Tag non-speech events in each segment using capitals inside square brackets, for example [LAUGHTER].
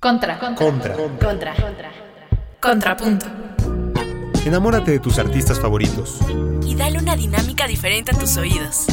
Contra. Contra. Contra. Contrapunto. Enamórate de tus artistas favoritos. Y dale una dinámica diferente a tus oídos.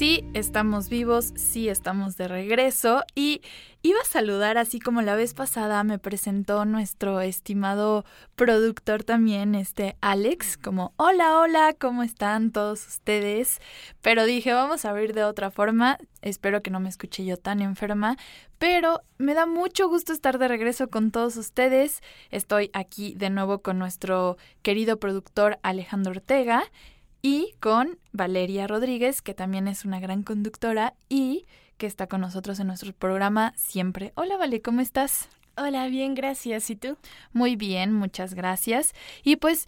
Sí, estamos vivos, sí, estamos de regreso y iba a saludar así como la vez pasada me presentó nuestro estimado productor también, este Alex, como hola, hola, ¿cómo están todos ustedes? Pero dije, vamos a abrir de otra forma, espero que no me escuche yo tan enferma, pero me da mucho gusto estar de regreso con todos ustedes. Estoy aquí de nuevo con nuestro querido productor Alejandro Ortega y con Valeria Rodríguez, que también es una gran conductora y que está con nosotros en nuestro programa siempre. Hola, Vale, ¿cómo estás? Hola, bien, gracias. ¿Y tú? Muy bien, muchas gracias. Y pues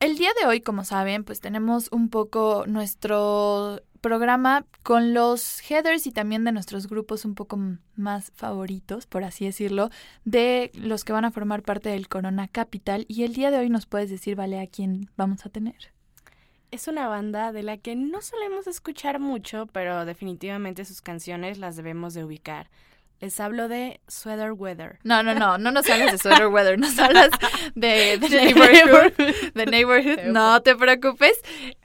el día de hoy, como saben, pues tenemos un poco nuestro programa con los headers y también de nuestros grupos un poco más favoritos, por así decirlo, de los que van a formar parte del Corona Capital. Y el día de hoy nos puedes decir, vale, a quién vamos a tener. Es una banda de la que no solemos escuchar mucho, pero definitivamente sus canciones las debemos de ubicar. Les hablo de Sweater Weather. No, no, no, no nos hablas de Sweater Weather, nos [LAUGHS] hablas de, Neighborhood. De Neighborhood, no te preocupes.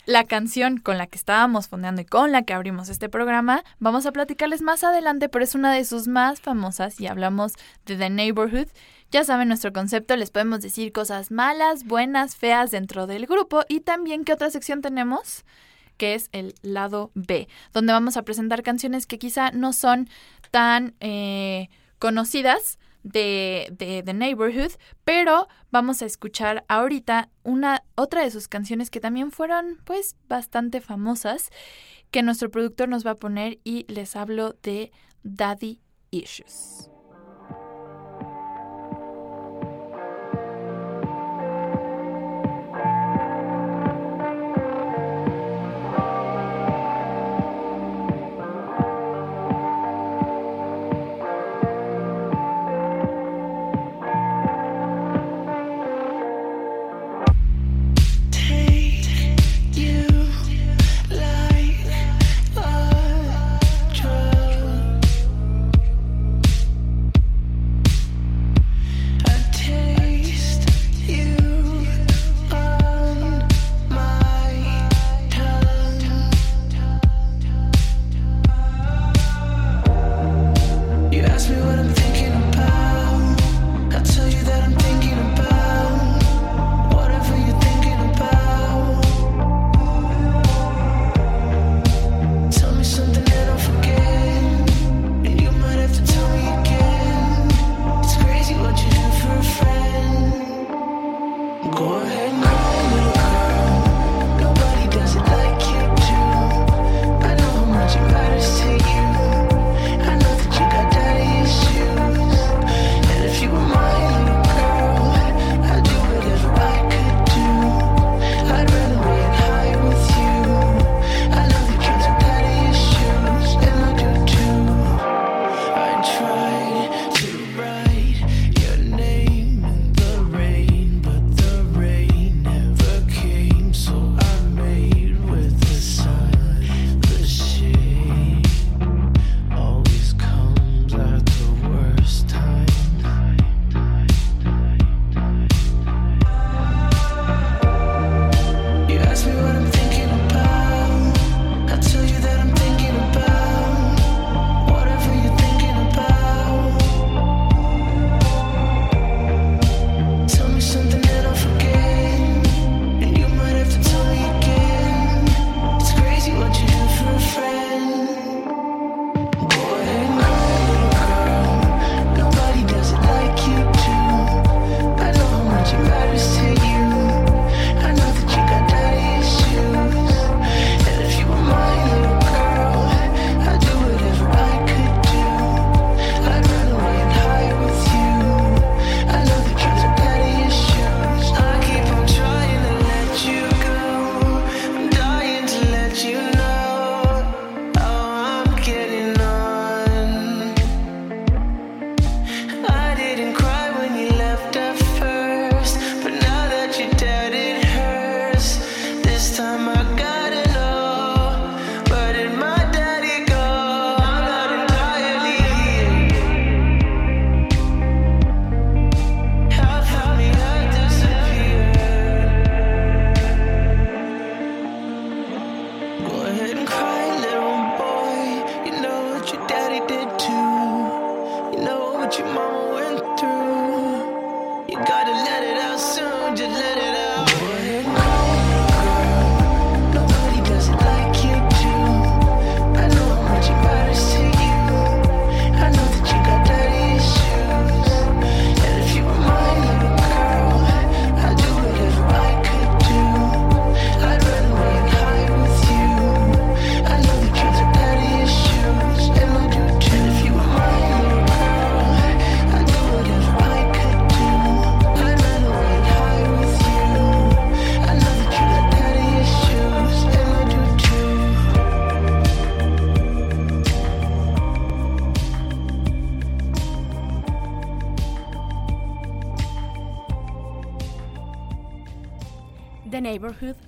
La canción con la que estábamos fondeando y con la que abrimos este programa, vamos a platicarles más adelante, pero es una de sus más famosas y hablamos de The Neighborhood. Ya saben nuestro concepto, les podemos decir cosas malas, buenas, feas dentro del grupo y también qué otra sección tenemos que es el lado B, donde vamos a presentar canciones que quizá no son tan eh, conocidas de, de The Neighborhood, pero vamos a escuchar ahorita una otra de sus canciones que también fueron pues bastante famosas que nuestro productor nos va a poner y les hablo de Daddy Issues.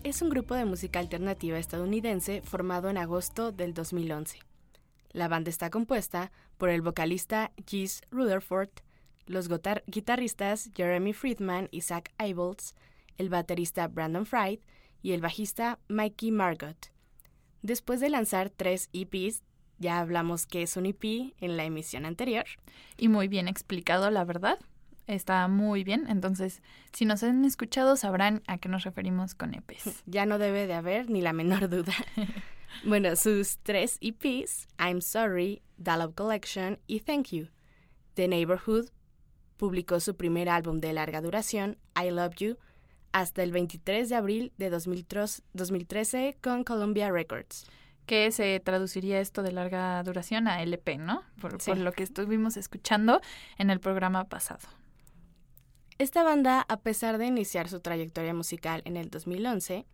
Es un grupo de música alternativa estadounidense formado en agosto del 2011. La banda está compuesta por el vocalista Gis Rutherford, los guitarristas Jeremy Friedman y Zach Ibolts, el baterista Brandon Fried y el bajista Mikey Margot. Después de lanzar tres EPs, ya hablamos que es un EP en la emisión anterior, Y muy bien explicado, la verdad. Está muy bien. Entonces, si nos han escuchado, sabrán a qué nos referimos con E EPs. [LAUGHS] ya no debe de haber ni la menor duda. [LAUGHS] bueno, sus tres EPs, I'm Sorry, Dollop Collection y Thank You. The Neighborhood publicó su primer álbum de larga duración, I Love You, hasta el 23 de abril de 2003 2013 con Columbia Records. Que se traduciría esto de larga duración a LP, ¿no? Por, Sí. por lo que estuvimos escuchando en el programa pasado. Esta banda, a pesar de iniciar su trayectoria musical en el 2011,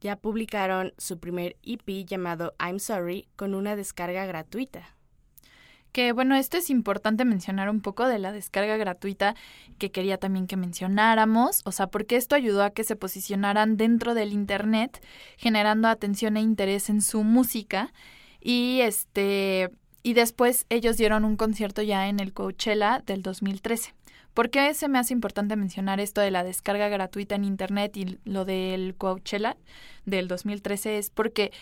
ya publicaron su primer EP llamado I'm Sorry con una descarga gratuita. Que bueno, esto es importante mencionar un poco de la descarga gratuita que quería también que mencionáramos, o sea, porque esto ayudó a que se posicionaran dentro del Internet, generando atención e interés en su música y este y después ellos dieron un concierto ya en el Coachella del 2013. ¿Por qué se me hace importante mencionar esto de la descarga gratuita en Internet y lo del Coachella del 2013? Es porque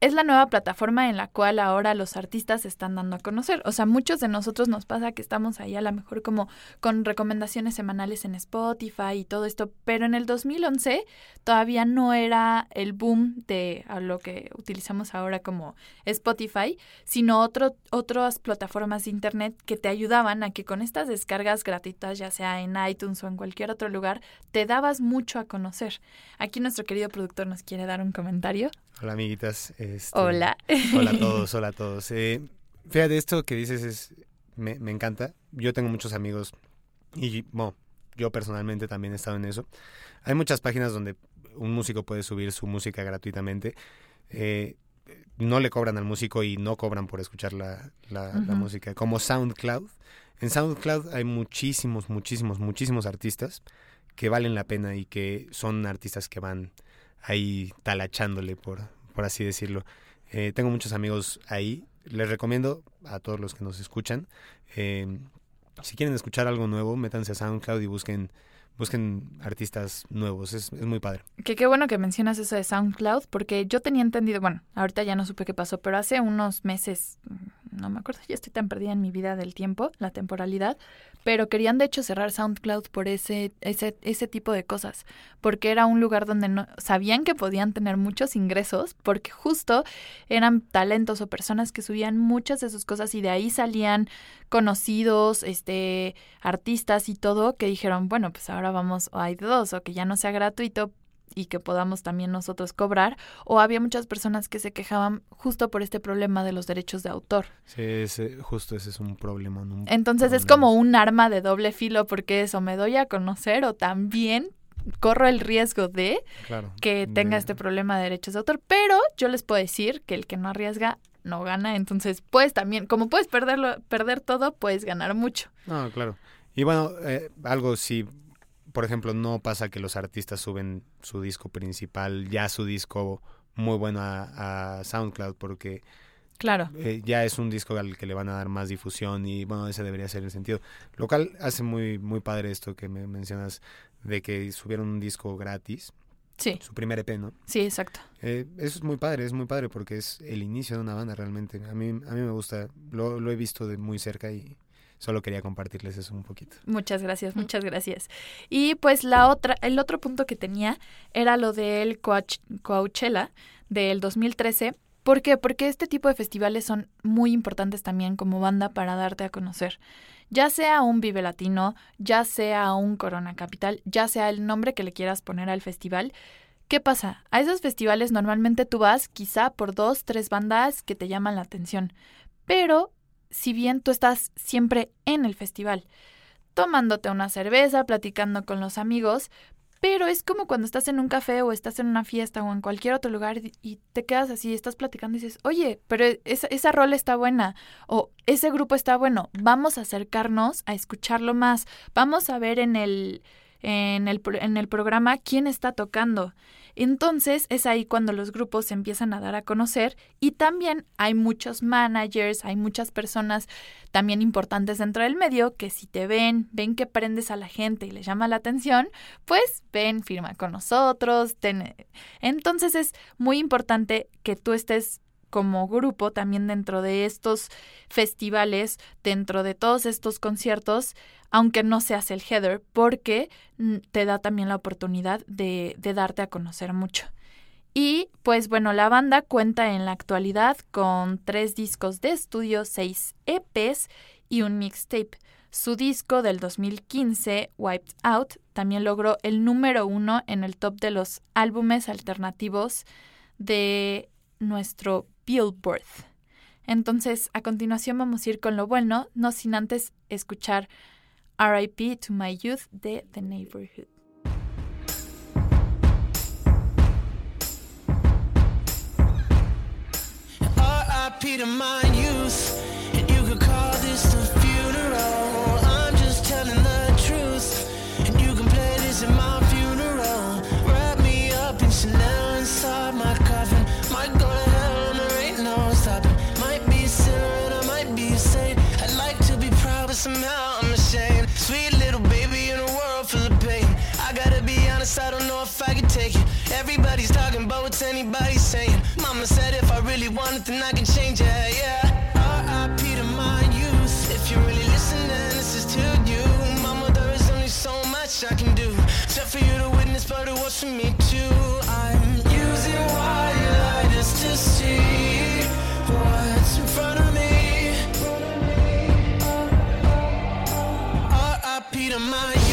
es la nueva plataforma en la cual ahora los artistas se están dando a conocer. O sea, muchos de nosotros nos pasa que estamos ahí a lo mejor como con recomendaciones semanales en Spotify y todo esto, pero en el 2011 todavía no era el boom de a lo que utilizamos ahora como Spotify, sino otro, otras plataformas de internet que te ayudaban a que con estas descargas gratuitas, ya sea en iTunes o en cualquier otro lugar, te dabas mucho a conocer. Aquí nuestro querido productor nos quiere dar un comentario. Hola, amiguitas. este, Hola. Hola a [LAUGHS] todos, hola a todos. Eh, fíjate, esto que dices es me, me encanta. Yo tengo muchos amigos y bueno, yo personalmente también he estado en eso. Hay muchas páginas donde un músico puede subir su música gratuitamente. Eh, no le cobran al músico y no cobran por escuchar la, la- la música. Como SoundCloud. En SoundCloud hay muchísimos, muchísimos, muchísimos artistas que valen la pena y que son artistas que van ahí talachándole, por, por así decirlo. Eh, tengo muchos amigos ahí. Les recomiendo a todos los que nos escuchan. eh, si quieren escuchar algo nuevo, métanse a SoundCloud y busquen, busquen artistas nuevos. Es, es muy padre. Qué bueno que mencionas eso de SoundCloud, porque yo tenía entendido, bueno, ahorita ya no supe qué pasó, pero hace unos meses, no me acuerdo, ya estoy tan perdida en mi vida del tiempo, la temporalidad, pero querían de hecho cerrar SoundCloud por ese, ese, ese tipo de cosas, porque era un lugar donde no, sabían que podían tener muchos ingresos, porque justo eran talentos o personas que subían muchas de sus cosas y de ahí salían conocidos, este, artistas y todo, que dijeron, bueno, pues ahora vamos, o hay dos, o que ya no sea gratuito y que podamos también nosotros cobrar, o había muchas personas que se quejaban justo por este problema de los derechos de autor. Sí, ese- justo ese es un problema. Un Entonces es como un arma de doble filo porque eso me doy a conocer o también corro el riesgo de Claro, que tenga de- este problema de derechos de autor, pero yo les puedo decir que el que no arriesga no gana, entonces puedes también, como puedes perderlo, perder todo, puedes ganar mucho. No, claro. Y bueno, eh, algo sí, por ejemplo, no pasa que los artistas suben su disco principal, ya su disco muy bueno a, a SoundCloud, porque Claro. eh, ya es un disco al que le van a dar más difusión y bueno, ese debería ser el sentido. Lo cual hace muy, muy padre esto que me mencionas de que subieron un disco gratis, Sí, su primer EP, ¿no? sí, exacto. Eh, eso es muy padre, es muy padre porque es el inicio de una banda realmente. A mí, a mí me gusta, lo, lo he visto de muy cerca y solo quería compartirles eso un poquito. Muchas gracias, muchas gracias. Y pues la otra, el otro punto que tenía era lo del Coach- Coachella del 2013. ¿Por qué? Porque este tipo de festivales son muy importantes también como banda para darte a conocer. Ya sea un Vive Latino, ya sea un Corona Capital, ya sea el nombre que le quieras poner al festival. ¿Qué pasa? A esos festivales normalmente tú vas quizá por dos, tres bandas que te llaman la atención. Pero si bien tú estás siempre en el festival, tomándote una cerveza, platicando con los amigos, pero es como cuando estás en un café o estás en una fiesta o en cualquier otro lugar y- te quedas así, estás platicando y dices, oye, pero esa, esa rola está buena o ese grupo está bueno, vamos a acercarnos a escucharlo más, vamos a ver en el en el, en el programa quién está tocando. Entonces es ahí cuando los grupos se empiezan a dar a conocer y también hay muchos managers, hay muchas personas también importantes dentro del medio que si te ven, ven que prendes a la gente y les llama la atención, pues ven, firma con nosotros. ten- Entonces es muy importante que tú estés como grupo también dentro de estos festivales, dentro de todos estos conciertos, aunque no seas el header, porque mm, te da también la oportunidad de, de darte a conocer mucho. Y pues bueno, la banda cuenta en la actualidad con tres discos de estudio, seis EPs y un mixtape. Su disco del 2015, Wiped Out, también logró el número uno en el top de los álbumes alternativos de nuestro Billboard. Entonces, a continuación vamos a ir con lo bueno, no sin antes escuchar RIP to My Youth de The Neighborhood. R.I.P. to my youth. Everybody's talking about what's anybody saying. Mama said if I really want it, then I can change it, yeah. R.I.P. to my youth. If you're really listening, this is to you. Mama, there is only so much I can do. Except for you to witness, but it was for me too. I'm using white lighters to see what's in front of me. R.I.P. to my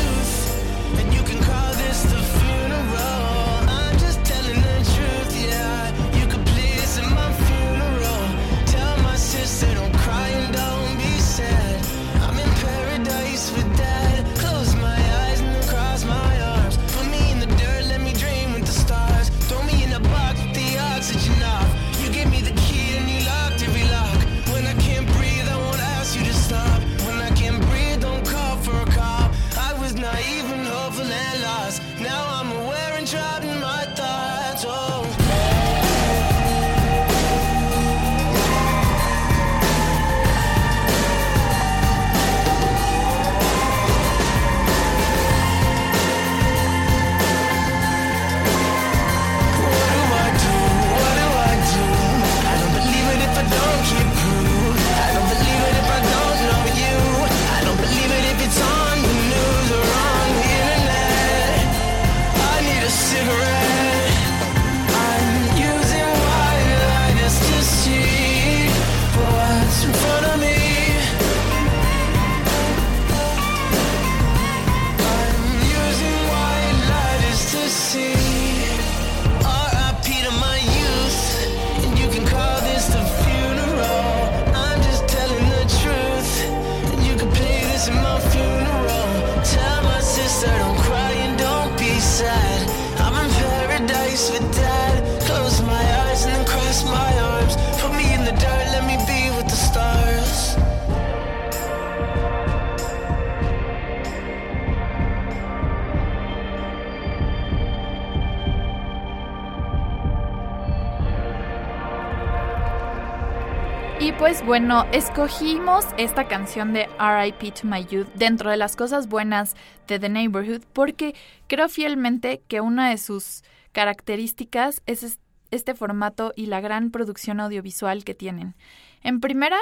bueno, escogimos esta canción de RIP to My Youth dentro de las cosas buenas de The Neighborhood porque creo fielmente que una de sus características es es- este formato y la gran producción audiovisual que tienen. En primera,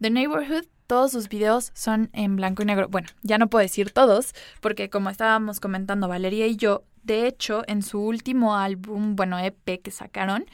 The Neighborhood, todos sus videos son en blanco y negro. Bueno, ya no puedo decir todos, porque como estábamos comentando Valeria y yo, de hecho, en su último álbum, bueno, EP que sacaron,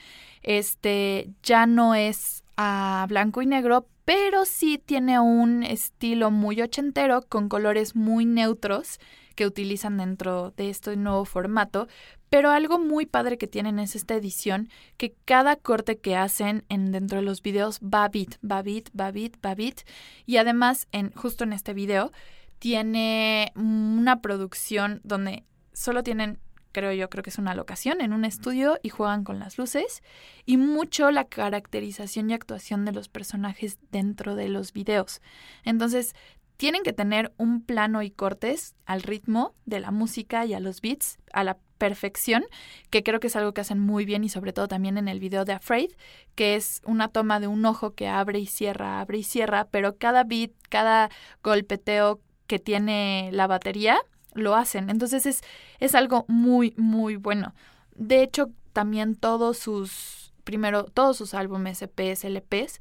este ya no es a blanco y negro, pero sí tiene un estilo muy ochentero con colores muy neutros que utilizan dentro de este nuevo formato. Pero algo muy padre que tienen es esta edición, que cada corte que hacen en, dentro de los videos va beat, va beat, va beat, va beat. Y además, en, justo en este video, tiene una producción donde solo tienen, creo yo, creo que es una locación en un estudio y juegan con las luces. Y mucho la caracterización y actuación de los personajes dentro de los videos. Entonces, tienen que tener un plano y cortes al ritmo de la música y a los beats a la perfección, que creo que es algo que hacen muy bien y sobre todo también en el video de Afraid, que es una toma de un ojo que abre y cierra, abre y cierra, pero cada beat, cada golpeteo que tiene la batería, lo hacen. Entonces es, es algo muy, muy bueno. De hecho, también todos sus, primero, todos sus álbumes, EPs, LPs,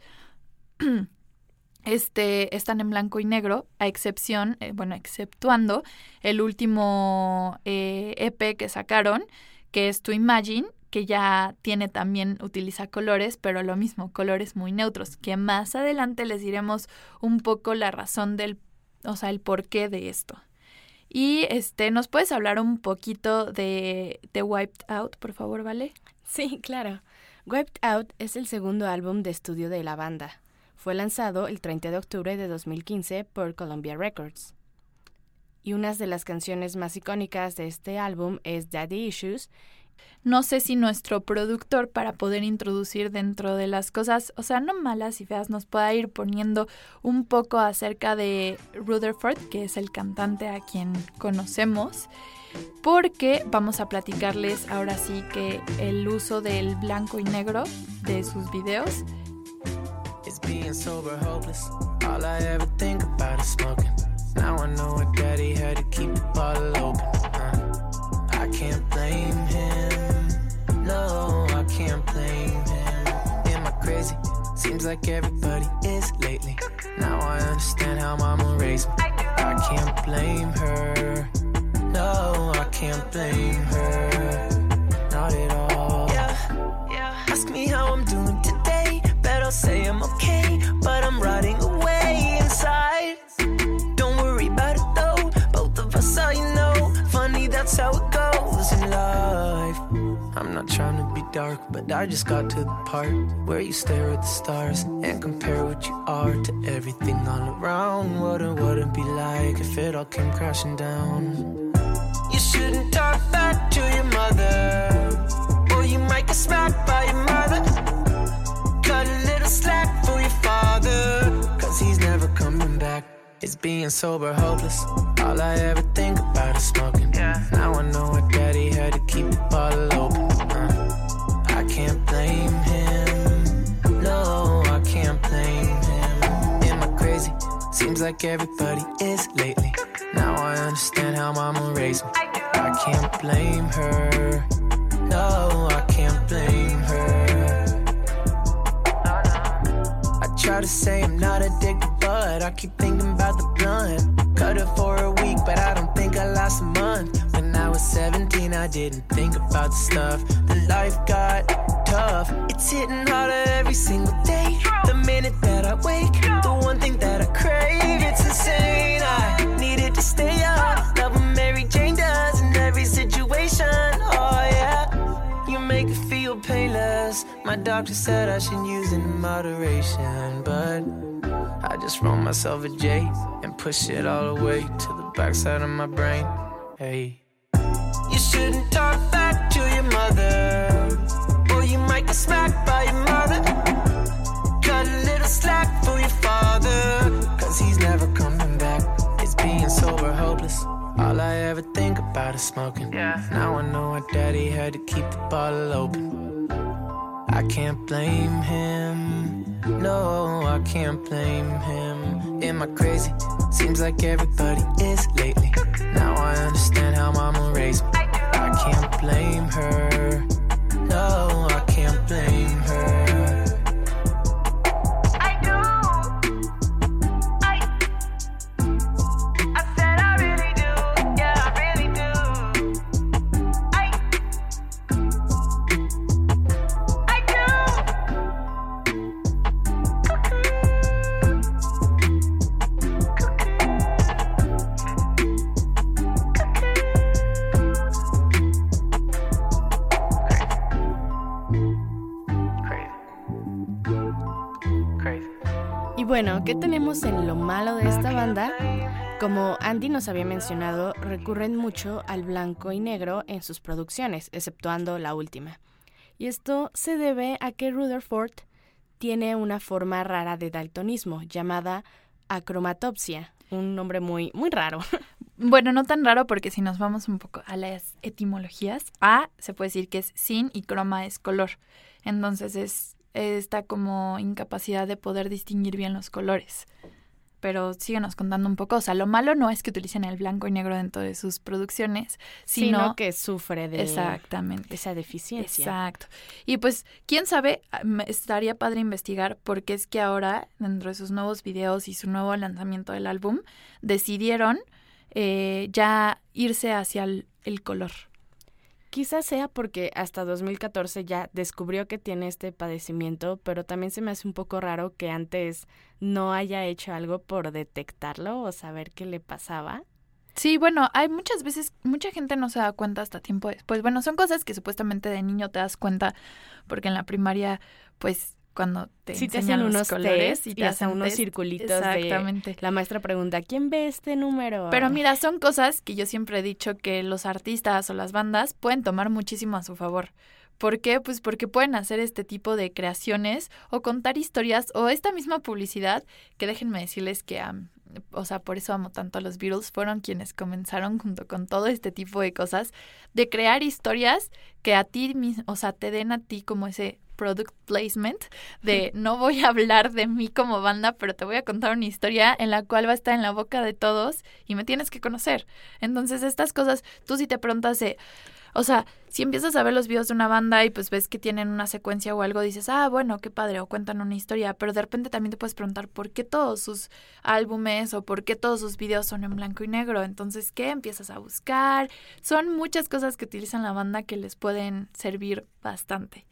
[CLEARS THROAT] este, están en blanco y negro, a excepción, eh, bueno, exceptuando el último eh, EP que sacaron, que es To Imagine, que ya tiene también, utiliza colores, pero lo mismo, colores muy neutros, que más adelante les diremos un poco la razón del, o sea, el porqué de esto. Y este, ¿nos puedes hablar un poquito de, de Wiped Out, por favor, Vale? Sí, claro. Wiped Out es el segundo álbum de estudio de la banda. Fue lanzado el 30 de octubre de 2015 por Columbia Records. Y una de las canciones más icónicas de este álbum es Daddy Issues. No sé si nuestro productor, para poder introducir dentro de las cosas, o sea, no malas y feas, nos pueda ir poniendo un poco acerca de Rutherford, que es el cantante a quien conocemos, porque vamos a platicarles ahora sí que el uso del blanco y negro de sus videos. Now I know keep. I can't blame him. No, I can't blame him. Am I crazy? Seems like everybody is lately. Now I understand how mama raised me. I can't blame her. No, I can't blame her. Dark, but I just got to the part where you stare at the stars and compare what you are to everything all around. What it wouldn't be like if it all came crashing down? You shouldn't talk back to your mother, or you might get smacked by your mother. Cut a little slack for your father, cause he's never coming back. It's being sober, hopeless. All I ever think about is smoking. Now I know what daddy had to keep the bottle open. Seems like everybody is lately. Now I understand how mama raised me. I can't blame her. No, I can't blame her. I try to say I'm not addicted, but I keep thinking about the blunt. Cut it for a week, but I don't think I last a month. When I was 17, I didn't think about the stuff. The life got tough. It's hitting harder every single day. The minute that I wake, the one thing that I crave, it's insane. I needed to stay up. Love what Mary Jane does in every situation. Oh, yeah. You make it feel painless. My doctor said I should use it in moderation, but I just roll myself a J and push it all the way to the backside of my brain. Hey. You shouldn't talk back to your mother, or you might get smacked by your mother. Cut a little slack for your father, cause he's never coming back. It's being sober, hopeless. All I ever think about is smoking. Yeah. Now I know what daddy had to keep the bottle open. I can't blame him. No, I can't blame him. Am I crazy? Seems like everybody is lately. Now I understand how mama raised me. I can't blame her. No, I can't thing. Bueno, ¿qué tenemos en lo malo de esta banda? Como Andy nos había mencionado, recurren mucho al blanco y negro en sus producciones, exceptuando la última. Y esto se debe a que Rutherford tiene una forma rara de daltonismo llamada acromatopsia. un nombre muy, muy raro. [LAUGHS] Bueno, no tan raro porque si nos vamos un poco a las etimologías, A se puede decir que es sin y croma es color. Entonces es esta como incapacidad de poder distinguir bien los colores. Pero síguenos contando un poco. O sea, lo malo no es que utilicen el blanco y negro dentro de sus producciones, sino, Sino que sufre de exactamente. esa deficiencia. Exacto. Y pues, quién sabe, ah, me- estaría padre investigar por qué es que ahora, dentro de sus nuevos videos y su nuevo lanzamiento del álbum, decidieron eh, ya irse hacia el, el color. Quizás sea porque hasta 2014 ya descubrió que tiene este padecimiento, pero también se me hace un poco raro que antes no haya hecho algo por detectarlo o saber qué le pasaba. Sí, bueno, hay muchas veces, mucha gente no se da cuenta hasta tiempo después. Bueno, son cosas que supuestamente de niño te das cuenta, porque en la primaria, pues, cuando te Sí te hacen los unos colores test y te hacen hacen unos test, circulitos de- Exactamente. La maestra pregunta, ¿quién ve este número? Pero mira, son cosas que yo siempre he dicho que los artistas o las bandas pueden tomar muchísimo a su favor. ¿Por qué? Pues porque pueden hacer este tipo de creaciones o contar historias o esta misma publicidad que déjenme decirles que, am, o sea, por eso amo tanto a los Beatles, fueron quienes comenzaron junto con todo este tipo de cosas de crear historias que a ti, o sea, te den a ti como ese product placement de no voy a hablar de mí como banda, pero te voy a contar una historia en la cual va a estar en la boca de todos y me tienes que conocer. Entonces, estas cosas, tú si te preguntas de, o sea, si empiezas a ver los videos de una banda y pues ves que tienen una secuencia o algo, dices, ah, bueno, qué padre, o cuentan una historia, pero de repente también te puedes preguntar por qué todos sus álbumes o por qué todos sus videos son en blanco y negro. Entonces, ¿qué? Empiezas a buscar. Son muchas cosas que utilizan la banda que les pueden servir bastante.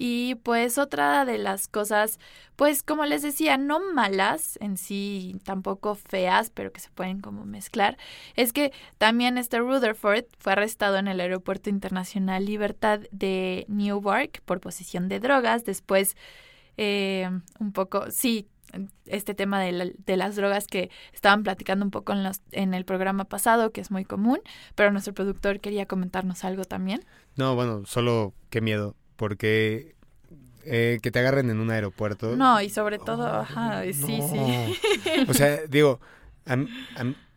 Y pues otra de las cosas, pues como les decía, no malas en sí, tampoco feas, pero que se pueden como mezclar, es que también este Rutherford fue arrestado en el Aeropuerto Internacional Libertad de Newark por posesión de drogas. Después, eh, un poco, sí, este tema de, la- de las drogas que estaban platicando un poco en, en el programa pasado, que es muy común, pero nuestro productor quería comentarnos algo también. No, bueno, solo qué miedo, porque eh, que te agarren en un aeropuerto. No, y sobre todo, Oh, ajá, sí, no. sí. O sea, digo, a,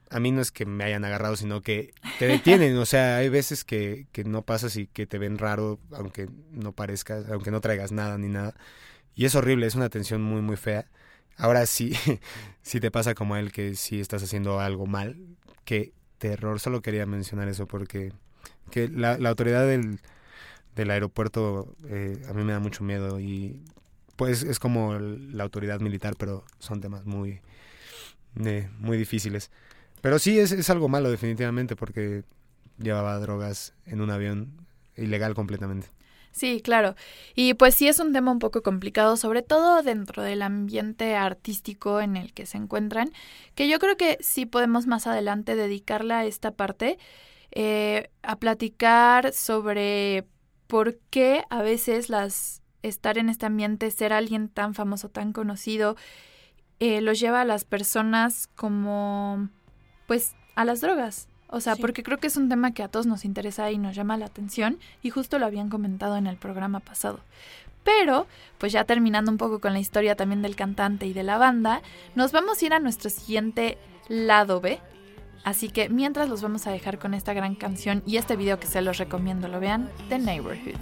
a mí no es que me hayan agarrado, sino que te detienen. O sea, hay veces que, que no pasas y que te ven raro, aunque no parezcas, aunque no traigas nada ni nada. Y es horrible, es una tensión muy, muy fea. Ahora sí, [LAUGHS] si te pasa como a él que sí estás haciendo algo mal, qué terror. Solo quería mencionar eso porque que la, la autoridad del, del aeropuerto eh, a mí me da mucho miedo y pues es como la autoridad militar, pero son temas muy, eh, muy difíciles. Pero sí es, es algo malo definitivamente porque llevaba drogas en un avión ilegal completamente. Sí, claro. Y pues sí es un tema un poco complicado, sobre todo dentro del ambiente artístico en el que se encuentran, que yo creo que sí podemos más adelante dedicarle a esta parte, eh, a platicar sobre por qué a veces las estar en este ambiente, ser alguien tan famoso, tan conocido, eh, los lleva a las personas como, pues, a las drogas. O sea, Sí. porque creo que es un tema que a todos nos interesa y nos llama la atención y justo lo habían comentado en el programa pasado. Pero, pues ya terminando un poco con la historia también del cantante y de la banda, nos vamos a ir a nuestro siguiente lado B. Así que mientras los vamos a dejar con esta gran canción y este video que se los recomiendo, lo vean, The Neighborhood.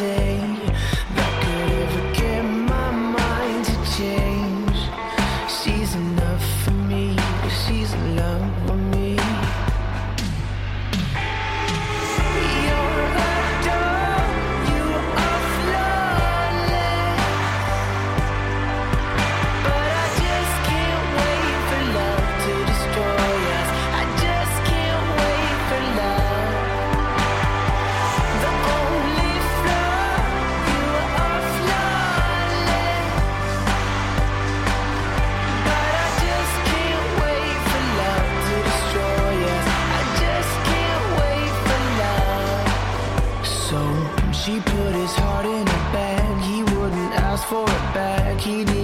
was for it back. He did.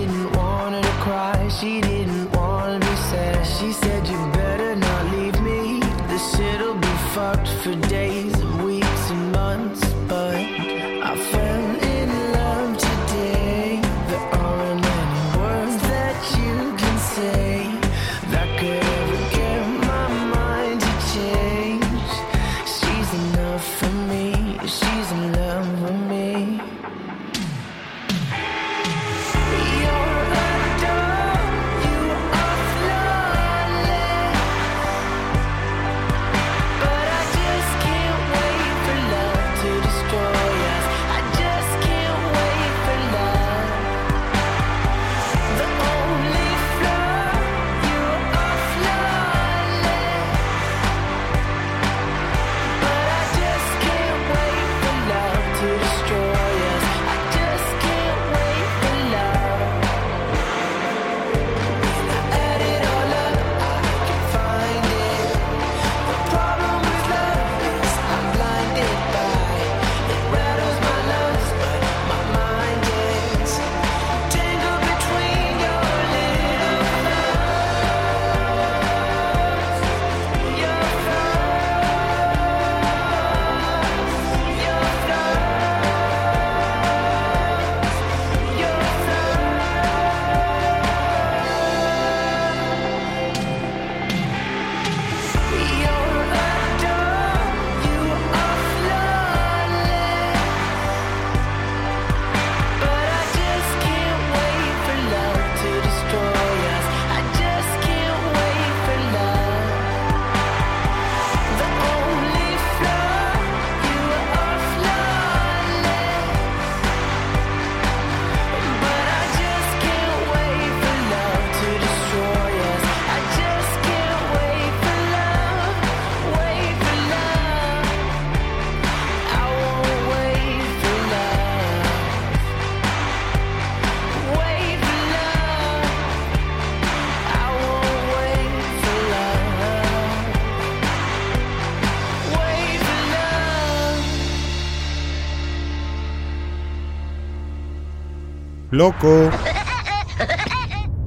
Loco.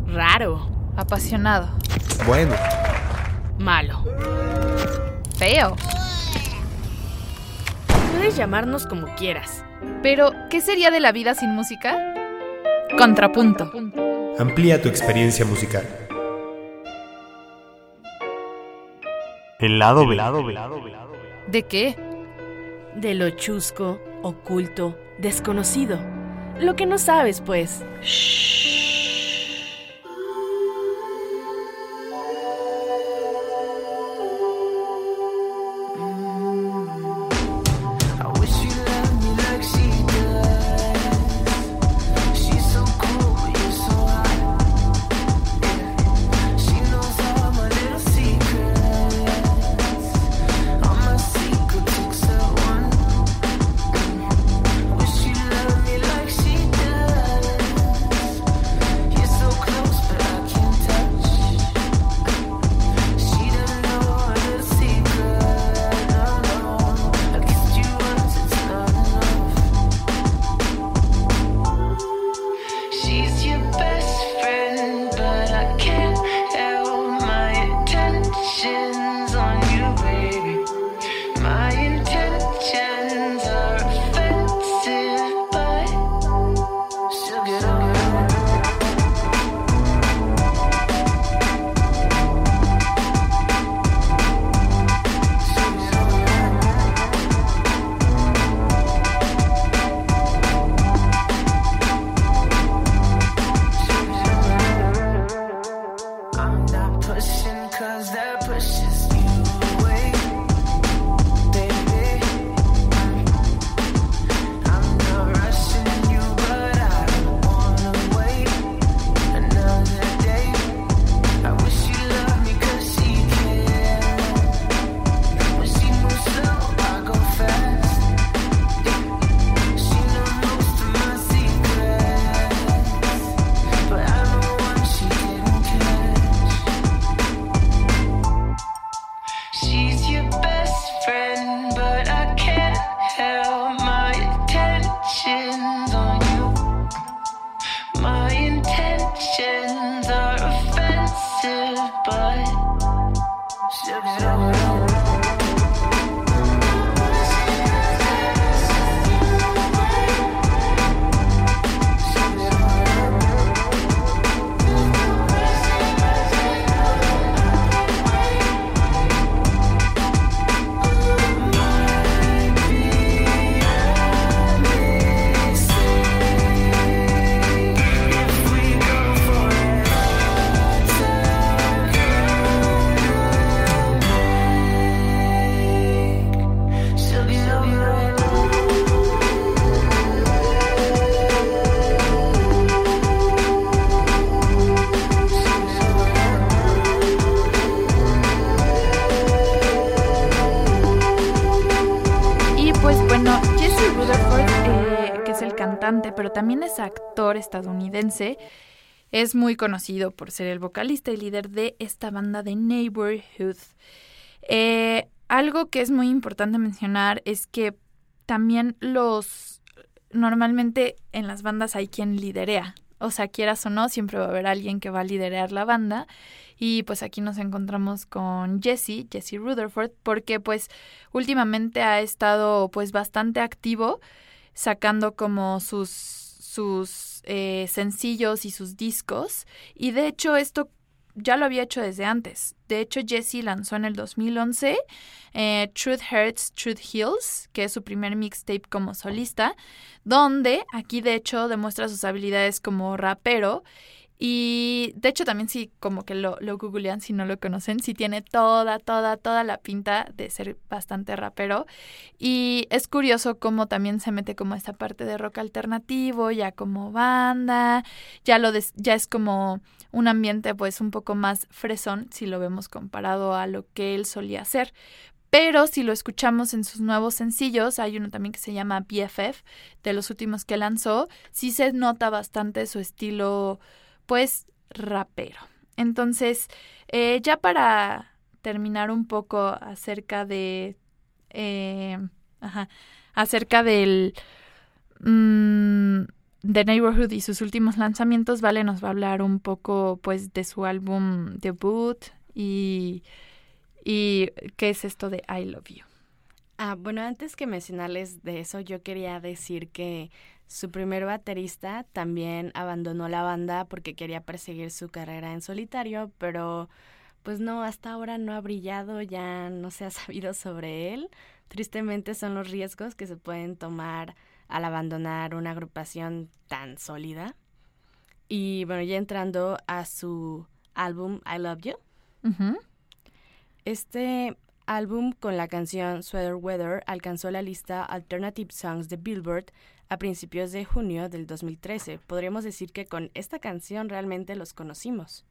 Raro. Apasionado. Bueno. Malo. Feo. Puedes llamarnos como quieras. Pero, ¿qué sería de la vida sin música? Contrapunto. Amplía tu experiencia musical. El lado B. ¿De qué? De lo chusco, oculto, desconocido. Lo que no sabes, pues. I es muy conocido por ser el vocalista y líder de esta banda de Neighborhood. Eh, algo que es muy importante mencionar es que también los... Normalmente en las bandas hay quien liderea. O sea, quieras o no, siempre va a haber alguien que va a liderar la banda. Y pues aquí nos encontramos con Jesse, Jesse Rutherford, porque pues últimamente ha estado pues bastante activo sacando como sus, sus eh, sencillos y sus discos. Y de hecho esto ya lo había hecho desde antes. De hecho, Jesse lanzó en el 2011 eh, Truth Hurts, Truth Heals, que es su primer mixtape como solista, donde aquí de hecho demuestra sus habilidades como rapero. Y de hecho también sí, como que lo, lo googlean si no lo conocen, sí tiene toda, toda, toda la pinta de ser bastante rapero. Y es curioso cómo también se mete como esta parte de rock alternativo, ya como banda, ya lo des- ya es como un ambiente pues un poco más fresón si lo vemos comparado a lo que él solía hacer. Pero si lo escuchamos en sus nuevos sencillos, hay uno también que se llama BFF, de los últimos que lanzó, sí se nota bastante su estilo, pues, rapero. Entonces, eh, ya para terminar un poco acerca de, eh, ajá, acerca del, mm, The Neighborhood y sus últimos lanzamientos, Vale nos va a hablar un poco pues de su álbum debut y, y qué es esto de I Love You. Ah, bueno, antes que mencionarles de eso, yo quería decir que su primer baterista también abandonó la banda porque quería perseguir su carrera en solitario, pero pues no, hasta ahora no ha brillado, ya no se ha [LAUGHS] sabido sobre él. Tristemente son los riesgos que se pueden tomar al abandonar una agrupación tan sólida. Y bueno, ya entrando a su álbum I Love You. Este álbum con la canción Sweater Weather alcanzó la lista Alternative Songs de Billboard a principios de junio del 2013. Podríamos decir que con esta canción realmente los conocimos.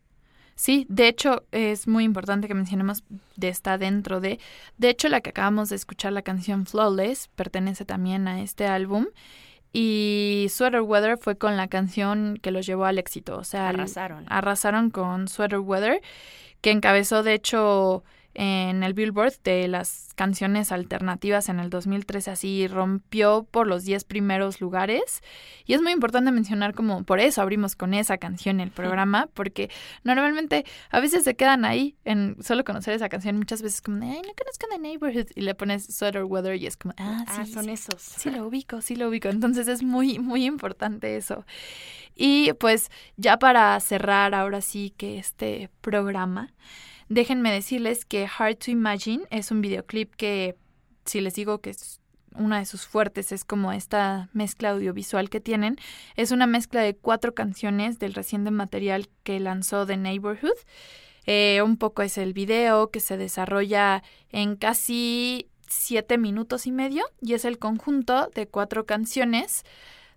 Sí, de hecho es muy importante que mencionemos de esta dentro de. De hecho, la que acabamos de escuchar, la canción Flawless, pertenece también a este álbum. Y Sweater Weather fue con la canción que los llevó al éxito. O sea, Arrasaron. arrasaron con Sweater Weather, que encabezó de hecho en el Billboard de las canciones alternativas en el 2013, así rompió por los 10 primeros lugares. Y es muy importante mencionar como por eso abrimos con esa canción el programa, porque normalmente a veces se quedan ahí en solo conocer esa canción, muchas veces como, ay, no conozco The Neighborhood, y le pones Sweater Weather y es como, ah, sí, Ah, son sí, esos. Sí lo ubico, sí lo ubico. Entonces es muy, muy importante eso. Y pues ya para cerrar ahora sí que este programa, déjenme decirles que Hard to Imagine es un videoclip que, si les digo que es una de sus fuertes es como esta mezcla audiovisual que tienen. Es una mezcla de cuatro canciones del reciente material que lanzó The Neighborhood. Eh, un poco es el video que se desarrolla en casi siete minutos y medio y es el conjunto de cuatro canciones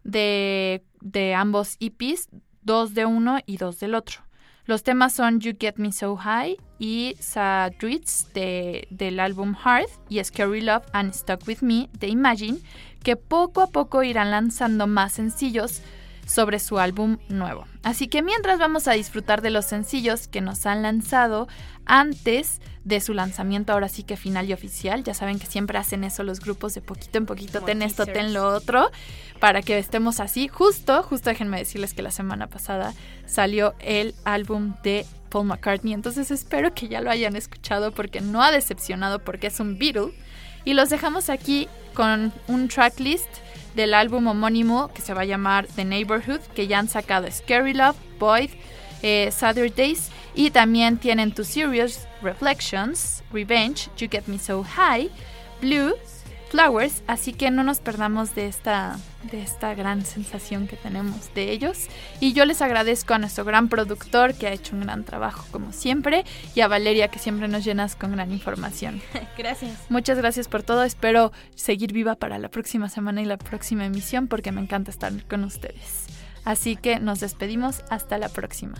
de, de ambos EPs, dos de uno y dos del otro. Los temas son You Get Me So High y Sadrits de, del álbum Heart y Scary Love and Stuck With Me de Imagine, que poco a poco irán lanzando más sencillos sobre su álbum nuevo. Así que mientras vamos a disfrutar de los sencillos que nos han lanzado antes de su lanzamiento, ahora sí que final y oficial. Ya saben que siempre hacen eso los grupos de poquito en poquito, Como ten esto, ten lo otro, para que estemos así. Justo, justo déjenme decirles que la semana pasada salió el álbum de Paul McCartney, entonces espero que ya lo hayan escuchado porque no ha decepcionado porque es un Beatle. Y los dejamos aquí con un tracklist del álbum homónimo que se va a llamar The Neighborhood, que ya han sacado Scary Love, Void, eh, Saturdays y también tienen To Serious, Reflections, Revenge, You Get Me So High, Blue, Flowers, así que no nos perdamos de esta, de esta gran sensación que tenemos de ellos. Y yo les agradezco a nuestro gran productor que ha hecho un gran trabajo como siempre y a Valeria que siempre nos llenas con gran información. [LAUGHS] Gracias. Muchas gracias por todo. Espero seguir viva para la próxima semana y la próxima emisión porque me encanta estar con ustedes. Así que nos despedimos. Hasta la próxima.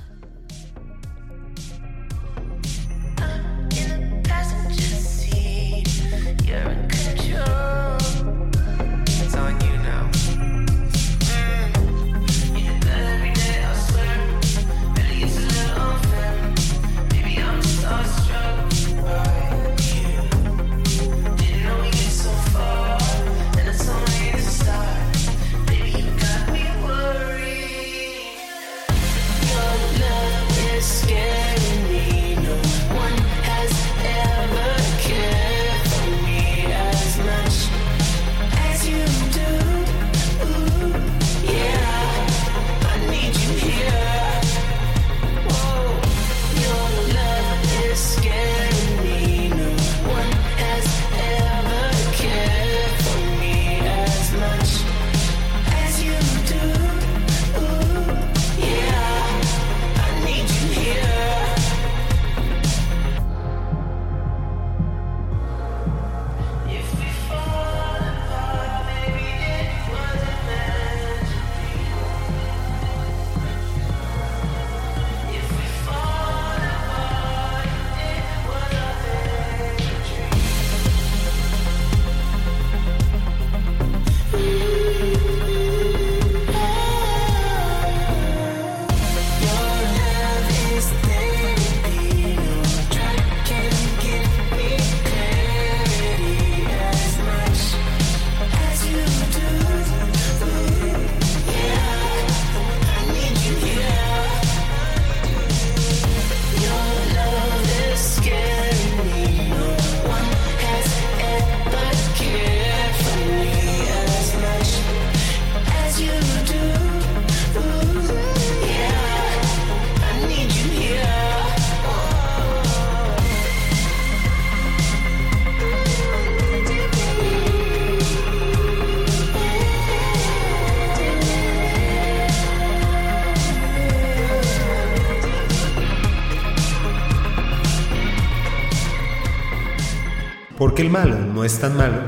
Porque el malo no es tan malo.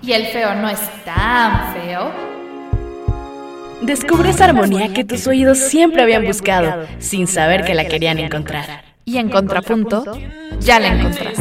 Y el feo no es tan feo. Descubre esa armonía que tus oídos siempre habían buscado, sin saber que la querían encontrar. Y en contrapunto, ya la we